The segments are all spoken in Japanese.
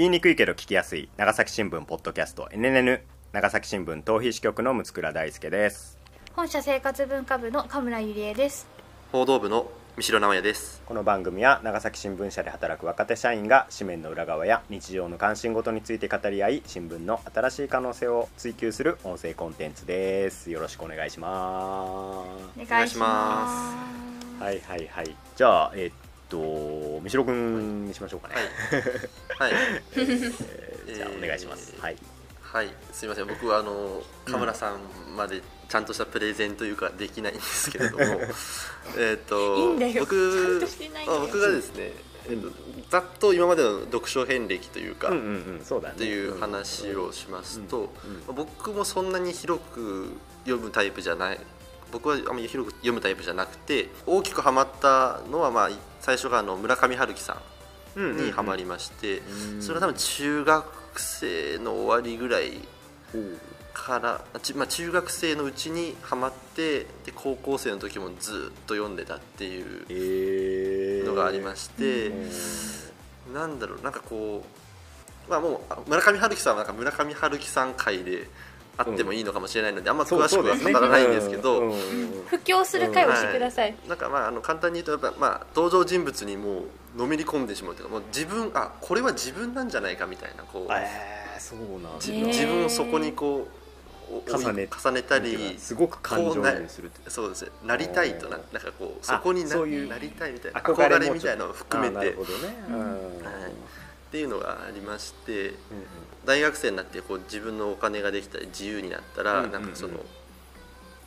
言いにくいけど聞きやすい。長崎新聞ポッドキャスト。NNN 長崎新聞逃避支局の六倉大輔です。本社生活文化部の神村ゆりえです。報道部の三城直也です。この番組は長崎新聞社で働く若手社員が紙面の裏側や日常の関心事について語り合い新聞の新しい可能性を追求する音声コンテンツです。よろしくお願いしまお願いします。す。はいはいはい。じゃあえーっと三城君にしましょうかね。はい。えー じゃあお願いします、はい。はい。すみません。僕はあの神村さんまでちゃんとしたプレゼンというかできないんですけれども えっといいんだよ。ちゃん僕あ僕がですね、えっと、ざっと今までの読書遍歴というか、うんうんうんそうだね。っていう話をしますと、うんうん僕もそんなに広く読むタイプじゃない僕はあまり広く読むタイプじゃなくて大きくハマったのは、まあ、最初があの村上春樹さんにハマりまして、うん。それは多分中学生の終わりぐらいから、まあ、中学生のうちにハマってで高校生の時もずっと読んでたっていうえーのがありまして、うんなんだろうなんかこうまあもうあ村上春樹さんはなんか村上春樹さん会であってもいいのかもしれないので、あんま詳しくは語らないんですけど、布教する会をしてください、なんかまああの簡単に言うとやっぱ、まあ、登場人物にもうのめり込んでしまうというかもう自分あこれは自分なんじゃないかみたいなこう、えー、そうなんだ。じへー自分をそこにこうお重ね重ねたりすごく感情移入するってそうですねなりたいとななんかこうあそこになそういうなりたいみたいな憧憧れみたいなのを含めあーなてるほどね、うんうん。はいっていうのがありましてうん大学生になってこう自分のお金ができたり自由になったら、なんかその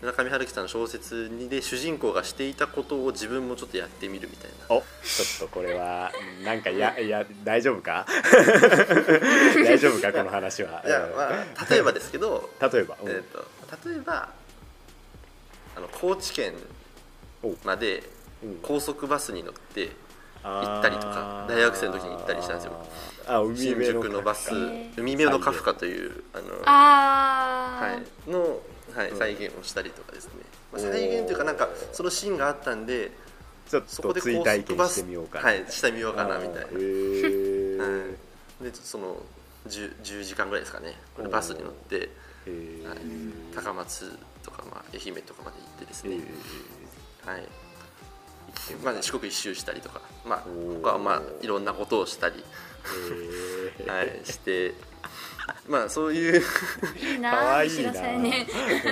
村上春樹さんの小説にで主人公がしていたことを自分もちょっとやってみるみたいな。おちょっとこれはなんかいやいや大丈夫か？大丈夫か？この話は。いや、まあ、例えばですけど 例えば、うん。えー、と例えばあの高知県までうん。高速バスに乗って行ったりとか大学生の時に行ったりしたんですよ。あ海新辺宿のバス海辺のカフカというあのはい、の、はいうん。再現をしたりとかですね、まあ再現というかなんかそのシーンがあったんでちょっそことで追高体験し速バスてみようかな。はいしてみようかなみたいな。あー。はい、でその 10, 10時間ぐらいですかね。これバスに乗って、はい、高松とか、まあ、愛媛とかまで行ってですね、はいまあね、四国一周したりとか、まあ、他はまあいろんなことをしたり、はい、してまあそういういいかわな。いなね。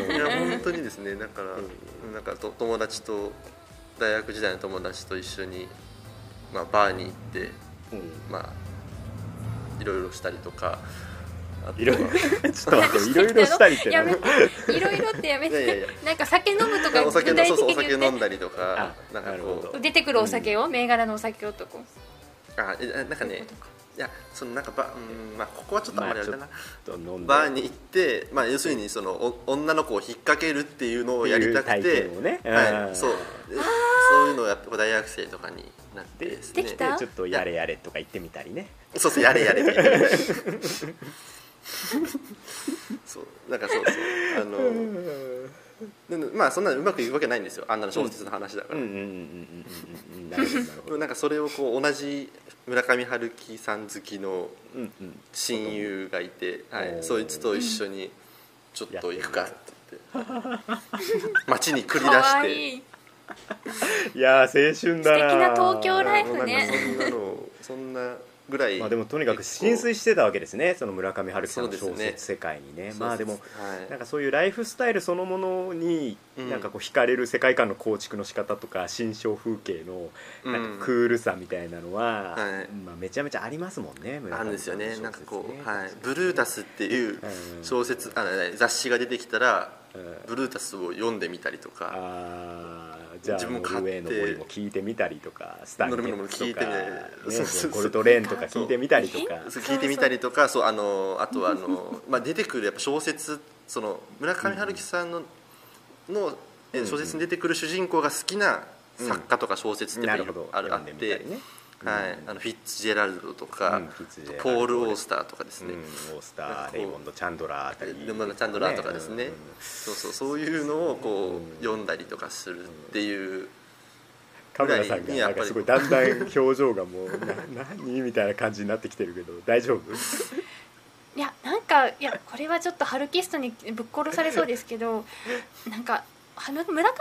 いや本当にですねだから、うなんかと友達と大学時代の友達と一緒に、まあ、バーに行ってうん。まあいろいろしたりとかいろいろ。ちょっと待って いろいろしたりってやめ何て。いろいろってやめて。なんか酒飲むとかお酒具体のそうそうお的に言っ酒飲んだりとかあなんかこう。て出てくるお酒を、銘柄のお酒をとかあえなんかねいやそのなんかばうんまあここはちょっとあんまりあれだな、バーに行って、まあ、要するにそのお女の子を引っ掛けるっていうのをやりたくってはい、そう。でそういうのをやって大学生とかになってでですね。できたちょっとやれやれとか言ってみたりね。そうそうやれやれ そうなんかそうそうあのでまあそんなうまくいくわけないんですよ。あんなの小説の話だから、うんうんうんうんうん。うんうんなるほどなるほど。なんかそれをこう同じ村上春樹さん好きのうんうん。親友がいて、はおーい、そいつと一緒にちょっと行くかって言って街に繰り出かわして。いい。いやー青春だな素敵な東京ライフなんかねそんなのそんなぐらいまあでもとにかく浸水してたわけですね。その村上春樹さんの小説世界にね。そうまあでもはい。なんかそういうライフスタイルそのものにうん。なんかこう惹かれる世界観の構築の仕方とか新象風景のなんかクールさみたいなのは、はい。まあ、めちゃめちゃありますもんね村上あるんですよね。なんかこう、はい、ブルータスっていううん。小説あ雑誌が出てきたらうんブルータスを読んでみたりとかあーじゃあ自分も買ってノルウェーの森も聞いてみたりとかスタンゲノルウェーの森聞いてみたりねそうそうそう。ゴルトレーンとか聞いてみたりとか。そう聞いてみたりとかそうあのあとはあの、まあ、出てくるやっぱ小説その村上春樹さんの,、のえ小説に出てくる主人公が好きな作家とか小説ってやっぱりあるあって、はい、あのフィッツジェラルドとか、うんポール・オースターとかですね、うん、オースターレイモンド・チャンドラーあたり。レモンドチャンドラーとかですね、うん。そうそうそういうのをこう、うん。読んだりとかするっていう田村さんがなんかすごいだんだん表情がもう な何みたいな感じになってきてるけど大丈夫？いやなんかいやこれはちょっとハルキストにぶっ殺されそうですけどなんか村上春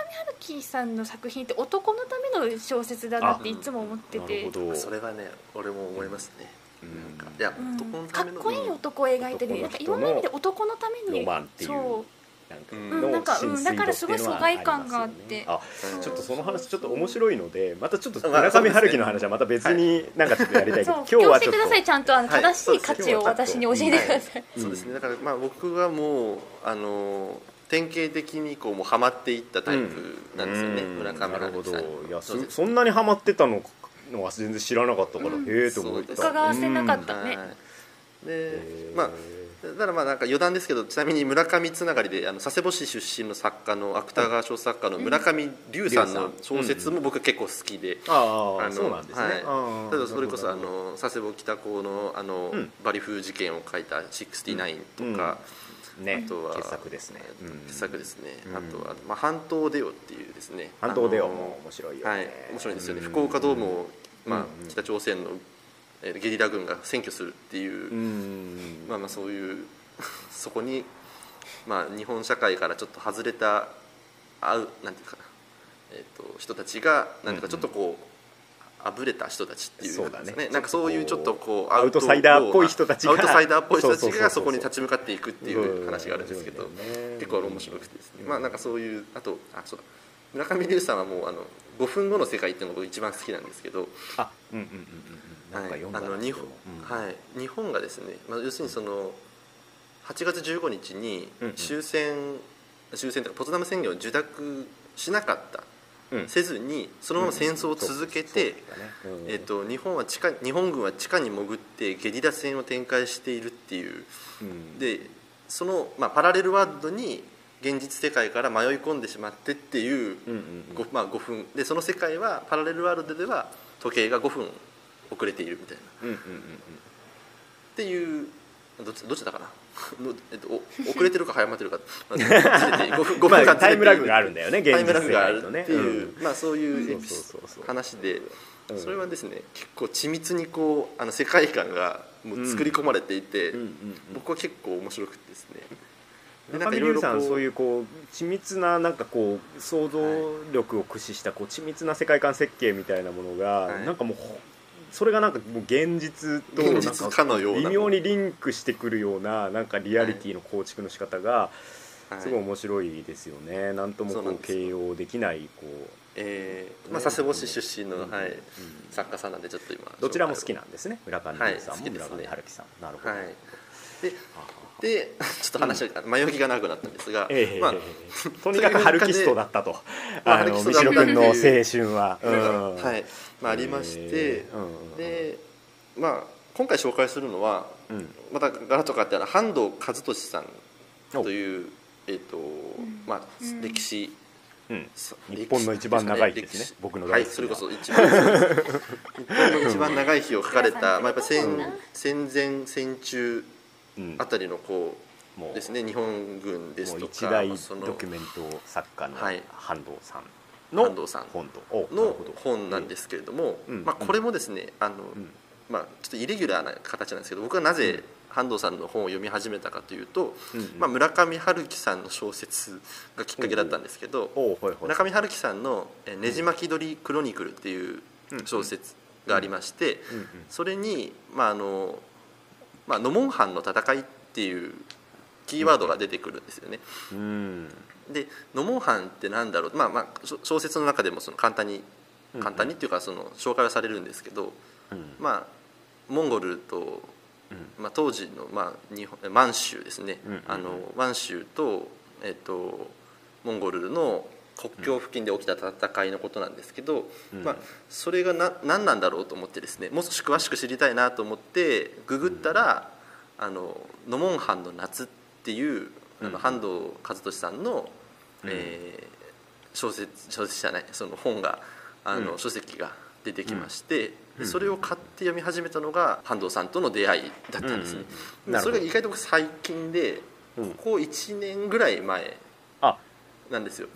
樹さんの作品って男のための小説だなっていつも思ってて。なるほど。それはね俺も思いますね、うん。なんかいやうん。男のかためのっこいい男を描いてる。なんかいろんな意味で男のために。ロマンっていうそう。んうんなんかうんだからすごい疎外感があって。ちょっとその話ちょっと面白いのでまたちょっとまあ村上春樹の話はまた別になんかちょっとやりたいけど。今日はちょっ今日してください。ちゃんとあのはい。正しい価値を私に教えてください。うんそうですね。だからまあ僕はもうあの典型的にこうもうハマっていったタイプなんですよね、うん村上なるほど春樹さん。にいやそそそんなにハマってたののは全然知らなかったから、うん。へえと思った。そう伺わせなかったね。はいうんでまあだからまあなんか余談ですけどちなみに村上つながりであの佐世保市出身の作家の芥川賞作家の村上龍さんの小説も僕結構好きで、あああのそうなんですね、はい。あー例えばそれこそあの佐世保北高のあの、うん。バリ風事件を書いた「69」とか、どねあとは傑作ですね、うん傑作ですね、うん。あとは「まあ、半島デオ」っていうですね。半島デオも面白いよね、はい面白いんですよね、うん福岡ドームを、まあうん北朝鮮のえーゲリラ軍が占拠するっていう、うんまあまあそういう そこに、まあ、日本社会からちょっと外れたあうなんていうかな、えー、と人たちがなんていうかちょっとこう、あぶれた人たちっていうそうだね。なんかそういうちょっとこうアウトサイダーっぽい人たちがアウトサイダーっぽい人たちがそこに立ち向かっていくっていう話があるんですけど、結構面白くてですね、うんまあなんかそういうあとあそうだ。村上龍さんはもうあの5分後の世界っていうのが僕一番好きなんですけど、あうんうんうんうんうん。なんか読んだはい、あなの日本、うん。はい、日本がですね、まあ、要するにその8月15日にうんうん。終戦、終戦とかポツダム宣言を受諾しなかった、うんせずにそのまま戦争を続けて、えっと日本は地下日本軍は地下に潜ってゲリラ戦を展開しているっていう。でその、まあ、パラレルワールドに現実世界から迷い込んでしまってっていう、まあ、5分でその世界はパラレルワールドでは時計が5分遅れているみたいな。っていうどっちどっちだかな。の えっと、お遅れてるか早まってるか。まあずれて5分5うんま分間あタイムラグがあるるんだよね現実世ムラグがある界とねっていう、うん。まあ、そういう話で、うん。それはですね結構緻密にこうあの世界観がもう作り込まれていて、僕は結構面白くてですね。で中見龍さんこそういうこう緻密ななんかこう想像力を駆使したこう緻密な世界観設計みたいなものが、はい。なんかもうほそれがなんかもう現実と微妙にリンクしてくるようななんかリアリティの構築の仕方がはい。すごい面白いですよね、なんともこう形容できないこう。えーまあ、佐世保市出身の、うんはいうん作家さんなんでちょっと今どちらも好きななんですね。村上龍さんも村上春樹さん。なるほど、はい。でははでちょっと話が、迷いが長くなったんですが、ええまあ、とにかく春キストだったと。まああの三代君の青春は、うん。はい。まあ、ありまして、えーうんうんうんでまあ今回紹介するのはうん。またガラッと変わってあの半藤和俊さんおという、えーとまあうん。歴史。うん。さ日本の一番長いですね。僕のはい大好きな。それこそ一番日本の一番長い日を書かれた、まあ、やっぱ戦戦前戦中うんあたりのこもう。うですね日本軍ですとか一大ドキュメント作家のはい。半藤さんの本の本なんですけれども、うん。まあ、これもですねあの、うん。まあ、ちょっとイレギュラーな形なんですけど僕はなぜ半藤さんの本を読み始めたかというと、うんうん。まあ、村上春樹さんの小説がきっかけだったんですけど、村上春樹さんの「えねじ巻き鳥クロニクル」っていう小説がありまして、それに、まああのまあ、ノモンハンの戦いっていうキーワードが出てくるんですよね。うん。でノモンハンってなんだろう、まあまあ、小説の中でもその簡単にうん簡単にっていうかその紹介はされるんですけど、うん。まあ、モンゴルと、まあ、当時の、まあ、日本満州ですね、あの満州と,、えっとモンゴルの国境付近で起きた戦いのことなんですけど、うん。まあ、それがな何なんだろうと思ってですねもう少し詳しく知りたいなと思ってググったら「あのノモンハンの夏」っていうあうん。の半藤和俊さんの、うん。えー小説小説じゃないその本があの、うん。書籍が出てきまして、うん。でそれを買って読み始めたのが半藤さんとの出会いだったんですね、うんそれが意外と最近でうん。ここ1年ぐらい前あ。なんですよ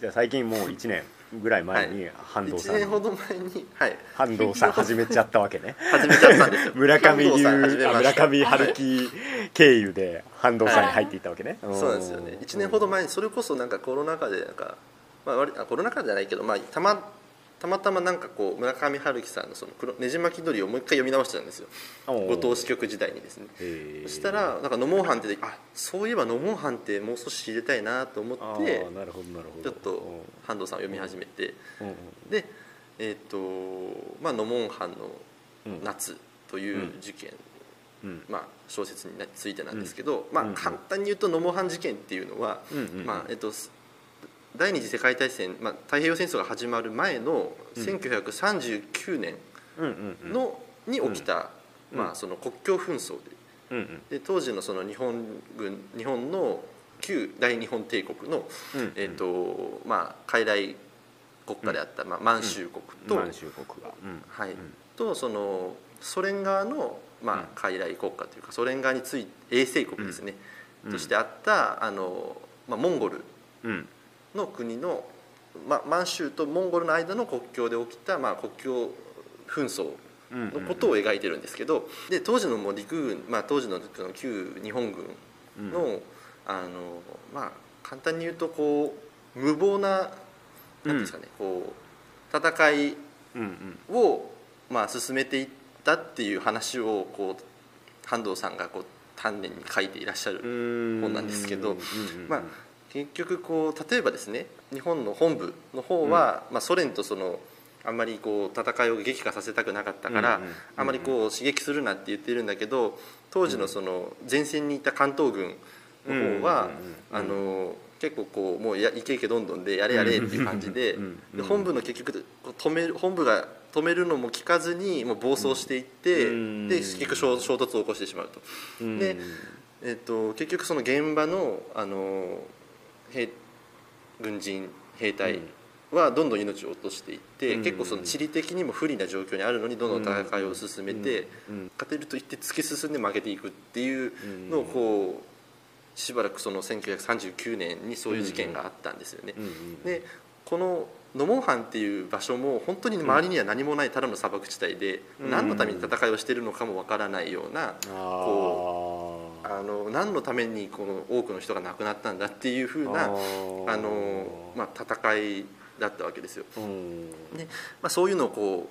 じゃあ最近もう1年ぐらい前に半藤さ1ん、年ほど前にはい。半藤さん始めちゃったわけね。始めちゃったんですよ。村上流村上春樹経由で半藤さんに入っていったわけね、そうなんですよね。1年ほど前にそれこそなんかコロナ禍でなんか、まあコロナ禍じゃないけど、まあ、たまたまたまなんかこう村上春樹さんのその黒ねじ巻き鳥をもう一回読み直してたんですよ。お後藤支局時代にですね。そしたらなんか「ノモンハン」ってあそういえば「ノモンハン」ってもう少し知りたいなと思あってーなるほどなるほど。ちょっと半藤さんを読み始めてうんうんでえっ、とまあ「ノモンハンのうん夏」という事件、うん。まあ、小説についてなんですけど、まあ簡単に言うとノモンハン事件っていうのは、まあえっと第二次世界大戦、まあ、太平洋戦争が始まる前のうん。1939年うんうんに起きた、うん。まあ、その国境紛争で。うんうん。で当時のその日本軍日本の旧大日本帝国の、うんえっとまあ、傀儡国家であった、まあ、満州国と,、満州国が、うん。はい。うん。とそのソ連側の、まあ、傀儡国家というかソ連側について衛星国ですね、うん。としてあったあの、まあ、モンゴルうんの国の、まあ、満州とモンゴルの間の国境で起きた、まあ、国境紛争うんのことを描いてるんですけどで当時のもう陸軍、まあ、当時の旧日本軍の,、あのまあ、簡単に言うとこう無謀なですかね、こう戦いうんうん。を、まあ、進めていったっていう話をこう半藤さんがこう丹念に書いていらっしゃるうん本なんですけどうんうんうん。まあ、結局こう例えばですね日本の本部の方は、まあ、ソ連とそのあんまりこう戦いを激化させたくなかったから、うんうんあまりこう刺激するなって言ってるんだけど当時のその前線にいた関東軍の方は、うんうんうんうんあの結構こうもうやいけいけどんどんでやれやれっていう感じでうんうんで本部の結局止める本部が止めるのも聞かずにもう暴走していって、うん。で結局衝衝突を起こしてしまうと。うん。でえっと結局その現場のあの兵軍人兵隊はどんどん命を落としていって、うん。結構その地理的にも不利な状況にあるのにどんどん戦いを進めて、うん。勝てると言って突き進んで負けていくっていうのをこうしばらくその1939年にそういう事件があったんですよね。でこのノモンハンっていう場所も本当に周りには何もないただの砂漠地帯で、うん。何のために戦いをしているのかもわからないような、こあーあの何のためにこの多くの人が亡くなったんだっていうふうなあの、まあ、戦いだったわけですよ。うん。でまあ、そういうのをこ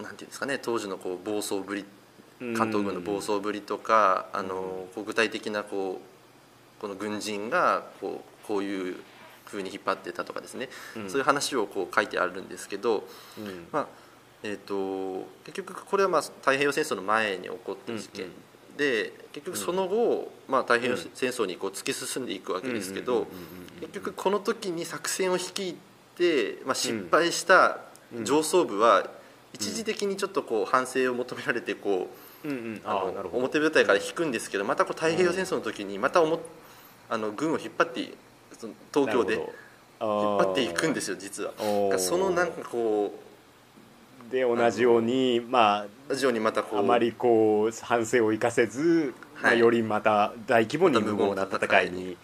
うなんていうんですかね当時のこう暴走ぶり関東軍の暴走ぶりとか、あのこう具体的なこうこの軍人がこうこういうふうに引っ張ってたとかですね、うん。そういう話をこう書いてあるんですけど、うん。まあえー、と結局これはまあ太平洋戦争の前に起こった事件で、結局その後、まあ、太平洋戦争にこう突き進んでいくわけですけど、結局この時に作戦を率いて、まあ、失敗した上層部は一時的にちょっとこう反省を求められてこう、うんうん。あの表舞台から引くんですけどまたこう太平洋戦争の時にまたおもあの軍を引っ張ってその東京で引っ張っていくんですよ実は。そのなんかこで同じようにまうラジオにまたこうああまりこう反省を生かせず、まあ、はい。よりまた大規模に無謀な戦いに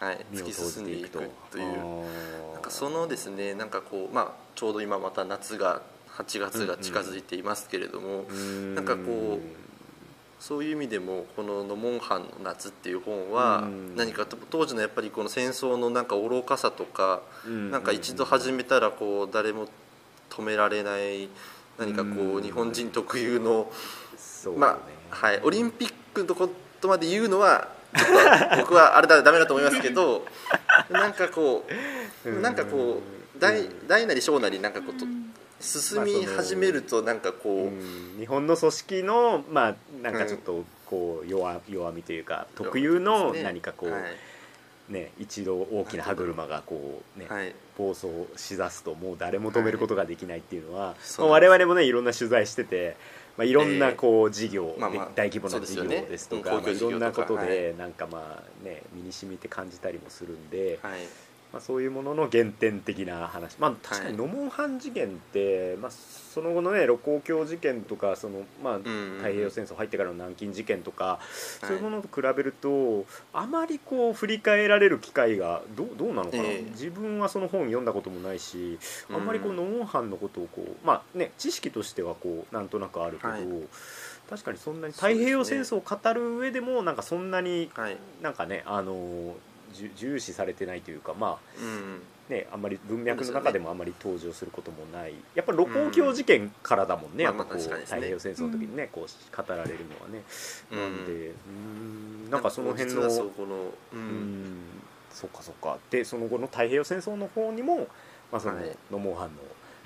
はい、突き進んでいくとという。なんかそのですねなんかこう、まあ、ちょうど今また夏が8月が近づいていますけれども、うん。なんかこうそういう意味でもこの「ノモンハンの夏」っていう本はうん。何かと当時のやっぱりこの戦争のなんか愚かさとかうん。なんか一度始めたらこう誰も止められない何かこううん。日本人特有のそうね。まあはい。オリンピックのことまで言うのはちょっと僕は あれだダメだと思いますけどなんかこうなんかこう大大なり小なりなんかこうと進み始めるとなんかこう、うん。日本の組織のまあなんかちょっとこう弱弱みというか特有の何かこう、はいね一度大きな歯車がこうね、はい。暴走しだすともう誰も止めることができないっていうのは、そうまあ、我々もねいろんな取材してて、まあ、いろんなこう事業、まあまあ。大規模な事業ですとか、まあ、いろんなことではなんかまあね身に染みて感じたりもするんで、はいまあ、そういうものの原点的な話、まあ、確かにノモンハン事件って、まあ、その後のね盧溝橋事件とかその、まあ、太平洋戦争入ってからの南京事件とか、そういうものと比べるとあまりこう振り返られる機会がどうどうなのかな、ええ。自分はその本読んだこともないしあんまりこうンハンのことをこう、まあね、知識としてはこうなんとなくあるけど、はい。確かにそんなに太平洋戦争を語る上でもなんかそんなにはい。なんかねあの重視されてないというかまうん。あねあんまり文脈の中でもあんまり登場することもない。やっぱ露光橋事件からだもんね、うん。やっぱこう、太平洋戦争の時にね、こう語られるのはね、うん。なんでうーんなんかその辺のううん。ん。そっかそっか。でその後の太平洋戦争の方にも、まあ、そのはい。ノモンハンの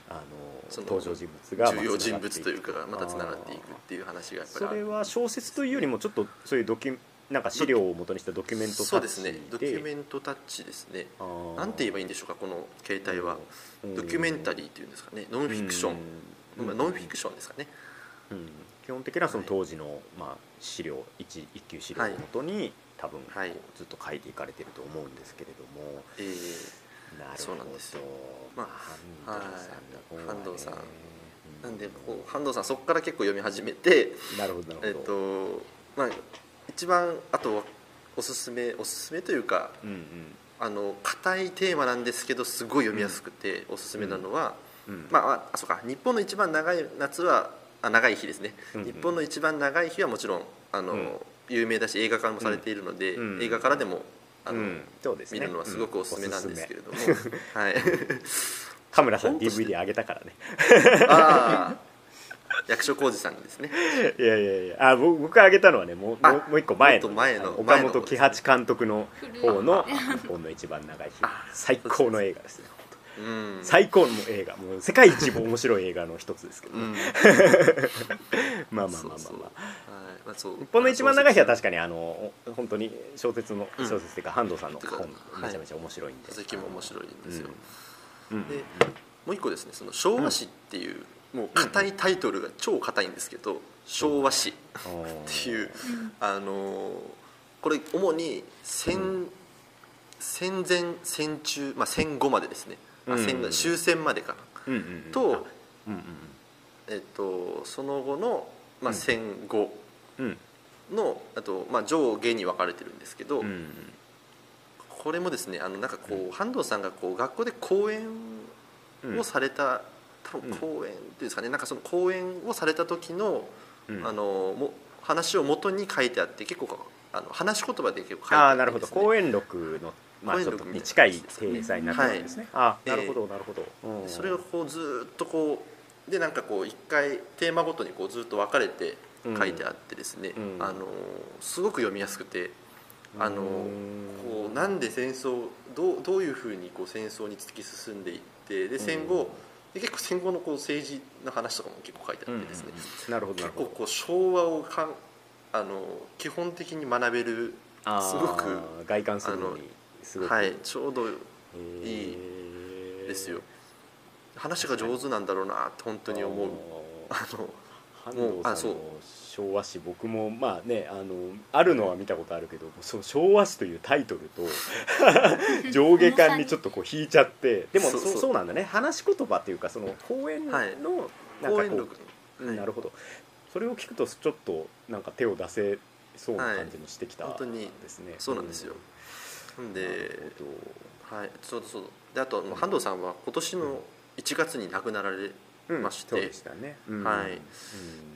あの登場人物が重要人まあ物というかまたつながっていくっていう話がやっぱりそれは小説というよりもちょっとそういうドキュなんか資料を元にしたドキュメントタッチそうですね。ドキュンメントタッチですね。トなんて言えばいいんでしょうかこの形態は。ドキュメンタリーっていうんですかね。ノンフィクション。まあノンフィクションですかね。うん。基本的にはその当時の、まあ、資料一一級資料をもとに、多分こうはい。ずっと書いていかれてると思うんですけれども、えーなるほど。そうなんですよ。まあ半藤さんの方はね。はい。半藤さん。うん。なんでこう半藤さんそこから結構読み始めて。なるほどなえっるほど、とまあ一番あとおすすめおすすめというかうんうん。あの硬いテーマなんですけどすごい読みやすくておすすめなのは、うん。まあああそうか。日本の一番長い夏はあ長い日ですね、うんうん。日本の一番長い日はもちろんあの、うん。有名だし映画化もされているので、うん。映画からでもあの、ね見るのはすごくおすすめなんですけれども、うん。おすはい。カムラさん DVD あげたからね。ああ役所広司さんですね。いやいやいや。あ僕僕あげたのはねもうあもうもう一個前の前のあ岡本喜八監督の方の古い「日本の一番長い日。あ」最高の映画ですねうん最高の映画。もう世界一面白い映画の一つですけど、うん。ねまあまあまあまあ。そうそうまあはい。まあそう。日本の一番長い日は確かにあの本当に小説のうん。小説っていうか半藤さんの本はい。めちゃめちゃ面白いんで。書籍も面白いんですよ、うん。うん。でもう一個ですねその昭和史っていう、もう硬いタイトルが超硬いんですけど昭和史っていうあのーこれ主に戦,、う戦前戦中、まあ、戦後までですね、あうん。戦終戦までかな、と,、えっとその後の、まあ、うん。戦後うん。のあと、まあ、上下に分かれてるんですけど、うんこれもですねあのなんかこう半藤さんがこう学校で講演うん。をされた、多分講演っていうんですかね。なんかその講演をされた時の,、うん。あのも話を元に書いてあって結構あの話し言葉で結構書いてあってああなるほど。講演録のまあちょっとに近い体裁になってるんですね、ああなるほどなるほど、うん。それがこうずーっとこうでなんかこう一回テーマごとにこうずっと分かれて書いてあってですね、うん。あのすごく読みやすくてあのうんこうなんで戦争どうどういうふうにこう戦争に突き進んでいってで戦後、で結構戦後のこう政治の話とかも結構書いてあってですね、なるほど結構こう昭和をかんあの基本的に学べるすごく外観するのにすごく。はいちょうどいいですよ。話が上手なんだろうなって本当に思う。あの半藤さんの昭和史僕もまあねあのあるのは見たことあるけどその昭和史というタイトルと 上下感にちょっとこう引いちゃってでもそそう。うそうなんだね。話し言葉っていうかその講演のはい。なんかこう講演録。うんなるほど。それを聞くとちょっとなんか手を出せそうな感じにしてきたはい。本当にですね、そうなんですよ。なんでほはい。そうそうであとまあ半藤さんは今年の1月に亡くなられまして。そうでしたね、うん。はい。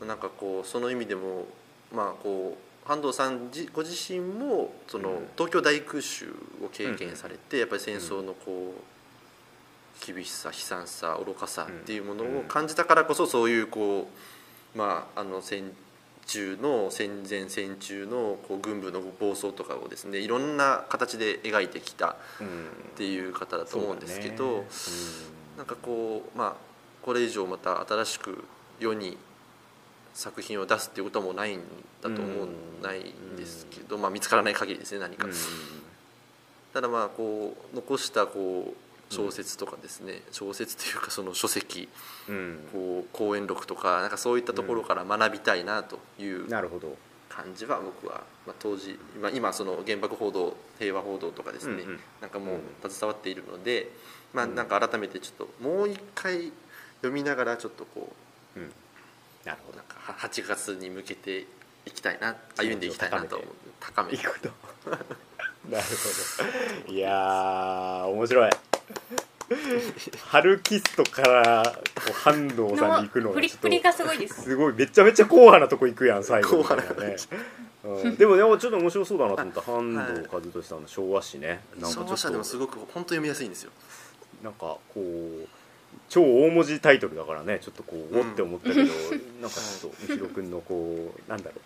うん。なんかこうその意味でもまあこう半藤さんじご自身もその、うん。東京大空襲を経験されて、やっぱり戦争のこう厳しさ悲惨さ愚かさっていうものを感じたからこそそういうこうまああの戦中の戦前戦中のこう軍部の暴走とかをですねいろんな形で描いてきたうんっていう方だと思うんですけど、そうだね。なんかこうまあこれ以上また新しく世に作品を出すっていうこともないんだと思う、うんないんですけど、まあ、見つからない限りですね何か、うん。ただまあこう残したこう小説とかですね、小説というかその書籍うん。こう講演録とかなんかそういったところから学びたいなというなるほど。感じは僕は、まあ、当時、まあ、今その原爆報道平和報道とかですね、なんかもう携わっているので、まあ、なんか改めてちょっともう一回読みながらちょっとこうん。なるほうなんかは8月に向けていきたいな歩んでいきたいなと思う。高めて。どいいこと。なるほど。いやー面白い。春キストからこう半藤さんに行くののがちょっとプリップリがすごいです。すごい。めちゃめちゃ硬派なとこ行くやん最後みたいな硬ね、うん、でもでもちょっと面白そうだなと思った。半藤和俊さんの昭和史ね。なんか昭和ちょっと者でもすごく本当読みやすいんですよ。なんかこう超大文字タイトルだからねちょっとこうおって思ったけど、なんかちょっとみひろくんのこうなんだろう。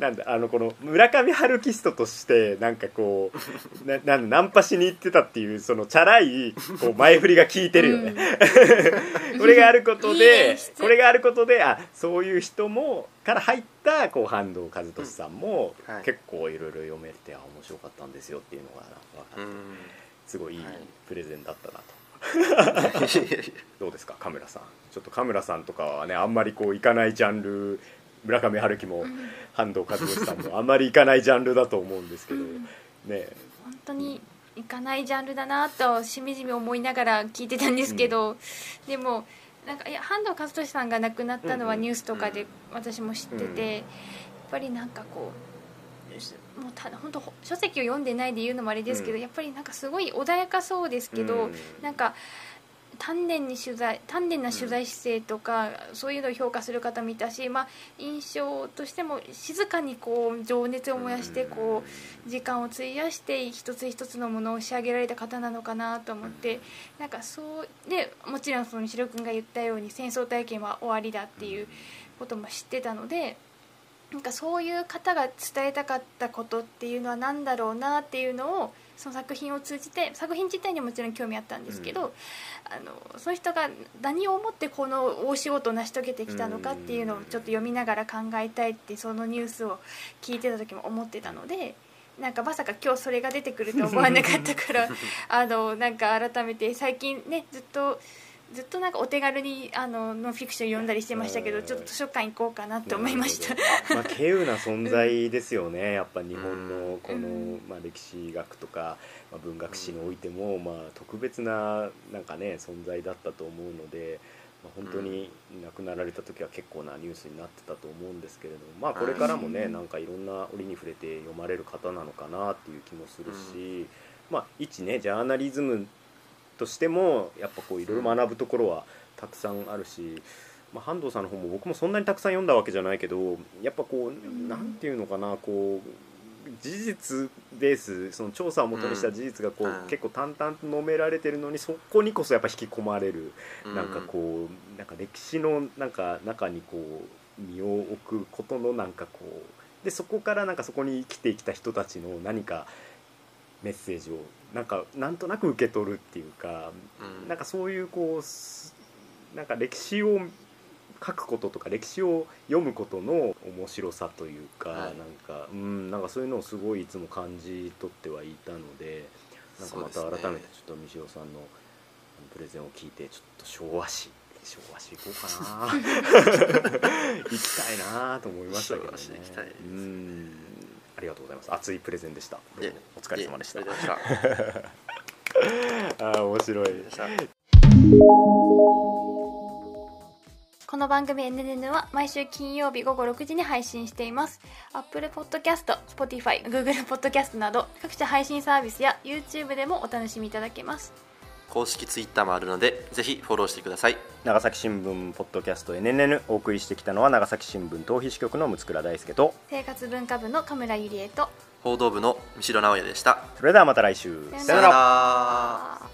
なんだあのこの村上春樹ストとしてなんかこうななんナンパしに行ってたっていうそのチャラいこう前振りが効いてるよね、これがあることでこれがあることであそういう人もから入ったこう半藤和俊さんも、うんはい。結構いろいろ読めてあ面白かったんですよっていうのが分かって、うん。すごいいい。プレゼンだったなと。どうですかカメラさん。ちょっとカメラさんとかはねあんまりこういかないジャンル。村上春樹も半藤和義さんもあんまりいかないジャンルだと思うんですけど。うん。ね。本当にいかないジャンルだなとしみじみ思いながら聞いてたんですけど、でもなんかいや半藤和俊さんが亡くなったのはうんうんニュースとかで私も知ってて、うん。やっぱりなんかこうもうた本当書籍を読んでないで言うのもあれですけど、うん。やっぱりなんかすごい穏やかそうですけど、うん。なんか丹念に取材丹念な取材姿勢とか、そういうのを評価する方見たし、まあ、印象としても静かにこう情熱を燃やしてこう時間を費やして一つ一つのものを仕上げられた方なのかなと思ってなんかそうでもちろんその白君が言ったように戦争体験は終わりだっていうことも知ってたのでなんかそういう方が伝えたかったことっていうのは何だろうなっていうのをその作品を通じて作品自体にももちろん興味あったんですけど、あのその人が何を思ってこの大仕事を成し遂げてきたのかっていうのをちょっと読みながら考えたいってそのニュースを聞いてた時も思ってたので。なんかまさか今日それが出てくると思わなかったから あのなんか改めて最近ねずっとずっとなんかお手軽にあのノンフィクション読んだりしてましたけどちょっと図書館行こうかなって思いました。まあ稀有な存在ですよねやっぱ日本の この、うん。まあ、歴史学とか、まあ、文学史においても、まあ、特別ななんかね存在だったと思うので、まあ、本当に亡くなられた時は結構なニュースになってたと思うんですけれども、まあ、これからもね、うん。なんかいろんな折に触れて読まれる方なのかなっていう気もするし、まあ、一ねジャーナリズムとしてもやっぱこういろいろ学ぶところはたくさんあるし、まあ、半藤さんの方も僕もそんなにたくさん読んだわけじゃないけどやっぱこうなんていうのかなこう事実ベースその調査をもとにした事実がこう、うん。結構淡々と述べられてるのにそこにこそやっぱ引き込まれる、うん。なんかこうなんか歴史のなんか中にこう身を置くことのなんかこうでそこからなんかそこに生きてきた人たちの何かメッセージをなんかなんとなく受け取るっていうか、うん。なんかそういうこうすなんか歴史を書くこととか歴史を読むことの面白さというか、はい。なんかうんなんかそういうのをすごいいつも感じ取ってはいたのでなんかまた改めてちょっと三代さんのプレゼンを聞いてちょっと昭和史昭和史行こうかな。行きたいなと思いましたけどね。昭和史行きたいですうんありがとうございます。熱いプレゼンでした。お疲れ様でした。あ 面白い。ありがとうございました。この番組 NNN は毎週金曜日午後6時に配信しています。Apple Podcast、Spotify、Google Podcast など各種配信サービスや YouTube でもお楽しみいただけます公式ツイッターもあるのでぜひフォローしてください。長崎新聞ポッドキャスト NNN お送りしてきたのは長崎新聞逃避支局の六倉大輔と生活文化部の神村ゆりえと報道部の三代直也でした。それではまた来週。さよなら